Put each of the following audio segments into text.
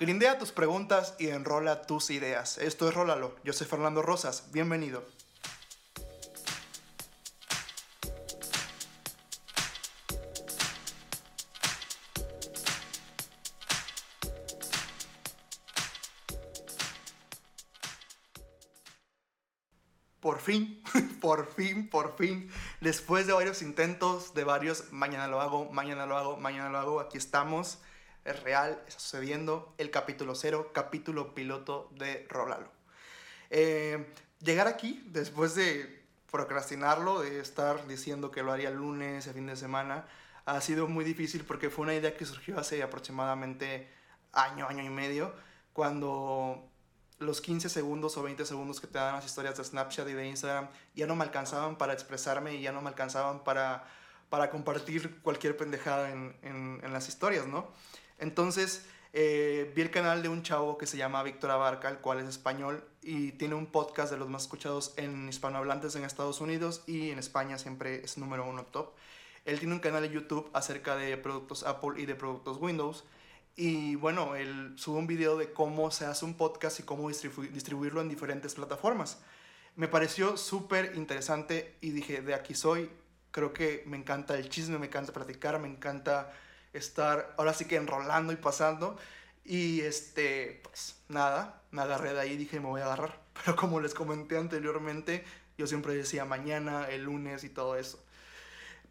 Grindea tus preguntas y enrola tus ideas. Esto es Rólalo. Yo soy Fernando Rosas. Bienvenido. Por fin, por fin, por fin, después de varios intentos, de varios, mañana lo hago, mañana lo hago, mañana lo hago, aquí estamos, es real, está sucediendo, el capítulo cero, capítulo piloto de Rolalo. Eh, llegar aquí, después de procrastinarlo, de estar diciendo que lo haría el lunes, el fin de semana, ha sido muy difícil porque fue una idea que surgió hace aproximadamente año, año y medio, cuando los 15 segundos o 20 segundos que te dan las historias de Snapchat y de Instagram ya no me alcanzaban para expresarme y ya no me alcanzaban para, para compartir cualquier pendejada en, en, las historias, ¿no? Entonces eh, vi el canal de un chavo que se llama Víctor Abarca, el cual es español y tiene un podcast de los más escuchados en hispanohablantes en Estados Unidos y en España siempre es número uno top. Él tiene un canal de YouTube acerca de productos Apple y de productos Windows y bueno, él sube un video de cómo se hace un podcast y cómo distribuirlo en diferentes plataformas. Me pareció súper interesante y dije, de aquí soy. Creo que me encanta el chisme, me encanta platicar, me encanta estar ahora sí que enrolando y pasando. Y este, pues nada, me agarré de ahí y dije, me voy a agarrar. Pero como les comenté anteriormente, yo siempre decía mañana, el lunes y todo eso.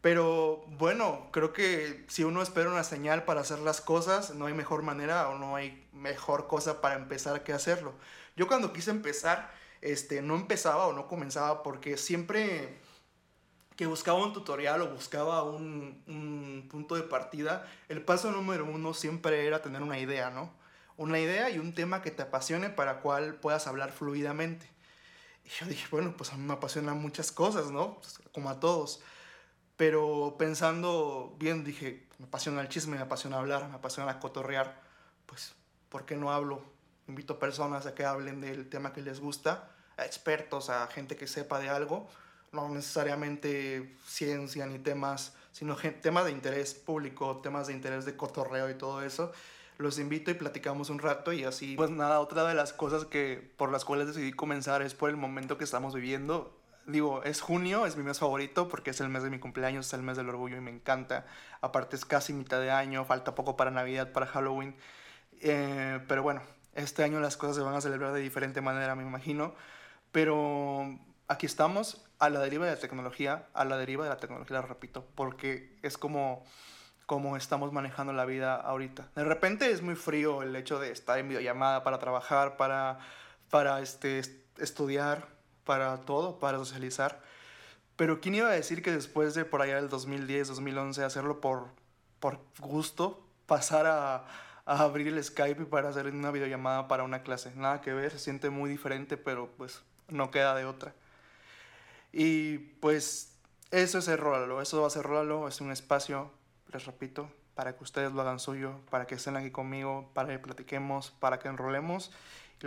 Pero bueno, creo que si uno espera una señal para hacer las cosas, no hay mejor manera o no hay mejor cosa para empezar que hacerlo. Yo cuando quise empezar, este, no empezaba o no comenzaba porque siempre que buscaba un tutorial o buscaba un, un punto de partida, el paso número uno siempre era tener una idea, ¿no? Una idea y un tema que te apasione para cual puedas hablar fluidamente. Y yo dije, bueno, pues a mí me apasionan muchas cosas, ¿no? Pues, como a todos. Pero pensando bien, dije, me apasiona el chisme, me apasiona hablar, me apasiona cotorrear. Pues, ¿por qué no hablo? Invito personas a que hablen del tema que les gusta, a expertos, a gente que sepa de algo. No necesariamente ciencia ni temas, sino temas de interés público, temas de interés de cotorreo y todo eso. Los invito y platicamos un rato y así. Pues nada, otra de las cosas que por las cuales decidí comenzar es por el momento que estamos viviendo digo, es junio, es mi mes favorito porque es el mes de mi cumpleaños, es el mes del orgullo y me encanta. Aparte es casi mitad de año, falta poco para Navidad, para Halloween. Eh, pero bueno, este año las cosas se van a celebrar de diferente manera, me imagino. Pero aquí estamos a la deriva de la tecnología, a la deriva de la tecnología, lo repito, porque es como, como estamos manejando la vida ahorita. De repente es muy frío el hecho de estar en videollamada para trabajar, para, para este, estudiar, para todo, para socializar. Pero ¿quién iba a decir que después de por allá del 2010, 2011, hacerlo por, por gusto, pasar a, a abrir el Skype para hacer una videollamada para una clase? Nada que ver, se siente muy diferente, pero pues no queda de otra. Y pues eso es el Rólalo, eso va a ser Rólalo, es un espacio, les repito, para que ustedes lo hagan suyo, para que estén aquí conmigo, para que platiquemos, para que enrolemos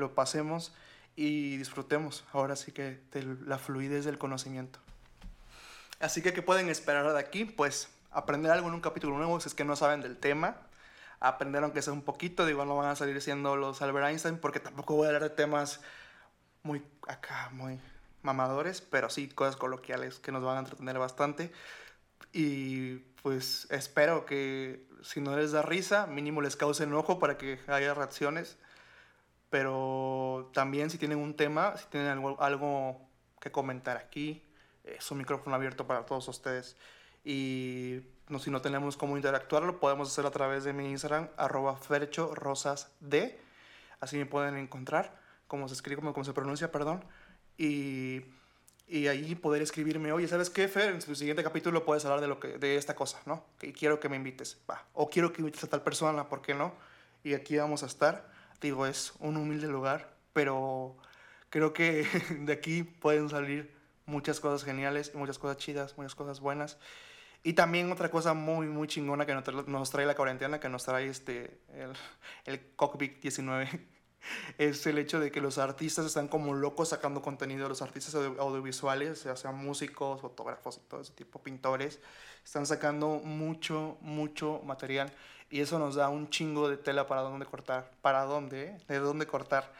lo pasemos y disfrutemos ahora sí que de la fluidez del conocimiento. Así que, ¿qué pueden esperar de aquí? Pues aprender algo en un capítulo nuevo si es que no saben del tema. Aprender aunque sea un poquito, digo, no van a salir siendo los Albert Einstein porque tampoco voy a hablar de temas muy acá, muy mamadores, pero sí cosas coloquiales que nos van a entretener bastante. Y pues espero que si no les da risa, mínimo les cause enojo para que haya reacciones pero también si tienen un tema, si tienen algo, algo que comentar aquí, es un micrófono abierto para todos ustedes. Y no, si no tenemos cómo interactuarlo, podemos hacerlo a través de mi Instagram, arroba ferchorosasd. Así me pueden encontrar, como se escribe, como, se pronuncia, perdón. Y, y ahí poder escribirme, oye, ¿sabes qué, Fer? En tu siguiente capítulo puedes hablar de, lo que, de esta cosa, ¿no? Y quiero que me invites, va. O quiero que invites a tal persona, ¿por qué no? Y aquí vamos a estar digo, es un humilde lugar, pero creo que de aquí pueden salir muchas cosas geniales, muchas cosas chidas, muchas cosas buenas. Y también otra cosa muy, muy chingona que nos trae la cuarentena, que nos trae este, el, el Cockpit 19, es el hecho de que los artistas están como locos sacando contenido, los artistas audiovisuales, ya sean músicos, fotógrafos y todo ese tipo, pintores, están sacando mucho, mucho material. Y eso nos da un chingo de tela para dónde cortar. ¿Para dónde? Eh? ¿De dónde cortar?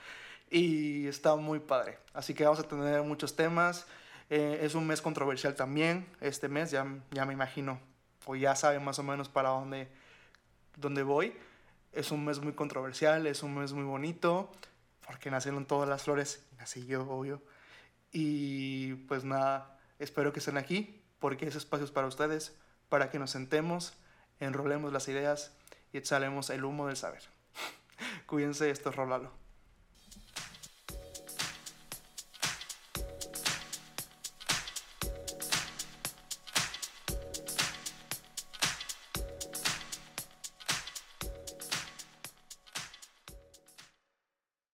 Y está muy padre. Así que vamos a tener muchos temas. Eh, es un mes controversial también. Este mes ya, ya me imagino, o ya saben más o menos para dónde, dónde voy. Es un mes muy controversial, es un mes muy bonito, porque nacieron todas las flores. Nací yo, obvio. Y pues nada, espero que estén aquí, porque ese espacio es para ustedes, para que nos sentemos, enrolemos las ideas y exhalemos el humo del saber. Cuídense, esto es Rolalo.